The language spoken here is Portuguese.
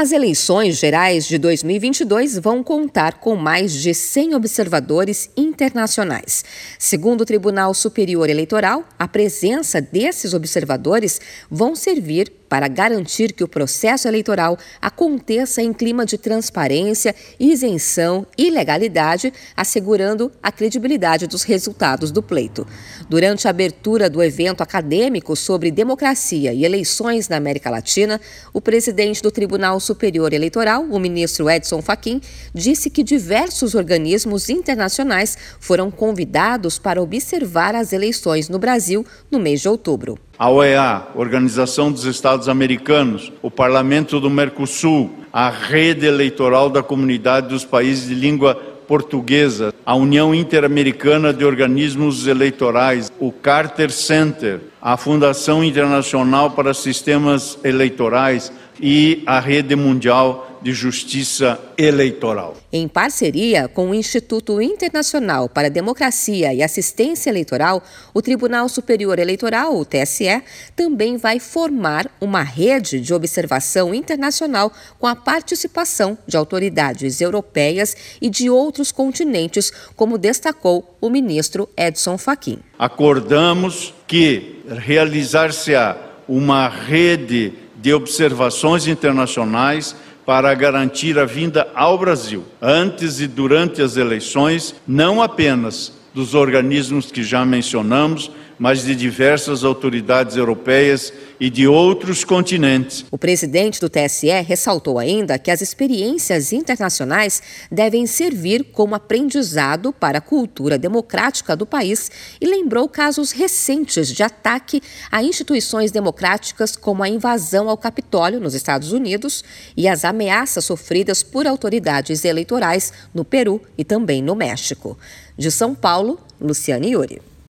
As eleições gerais de 2022 vão contar com mais de 100 observadores internacionais. Segundo o Tribunal Superior Eleitoral, a presença desses observadores vão servir para garantir que o processo eleitoral aconteça em clima de transparência, isenção e legalidade, assegurando a credibilidade dos resultados do pleito. Durante a abertura do evento acadêmico sobre democracia e eleições na América Latina, o presidente do Tribunal Superior Eleitoral, o ministro Edson Fachin, disse que diversos organismos internacionais foram convidados para observar as eleições no Brasil no mês de outubro. A OEA, Organização dos Estados Americanos, o Parlamento do Mercosul, a Rede Eleitoral da Comunidade dos Países de Língua Portuguesa, a União Interamericana de Organismos Eleitorais, o Carter Center, a Fundação Internacional para Sistemas Eleitorais e a Rede Mundial de Justiça Eleitoral. Em parceria com o Instituto Internacional para a Democracia e Assistência Eleitoral, o Tribunal Superior Eleitoral, o TSE, também vai formar uma rede de observação internacional com a participação de autoridades europeias e de outros continentes, como destacou o ministro Edson Fachin. Acordamos que realizar-se-á uma rede de observações internacionais para garantir a vinda ao Brasil, antes e durante as eleições, não apenas dos organismos que já mencionamos, mas de diversas autoridades europeias e de outros continentes. O presidente do TSE ressaltou ainda que as experiências internacionais devem servir como aprendizado para a cultura democrática do país e lembrou casos recentes de ataque a instituições democráticas, como a invasão ao Capitólio nos Estados Unidos e as ameaças sofridas por autoridades eleitorais no Peru e também no México. De São Paulo, Luciane Yuri.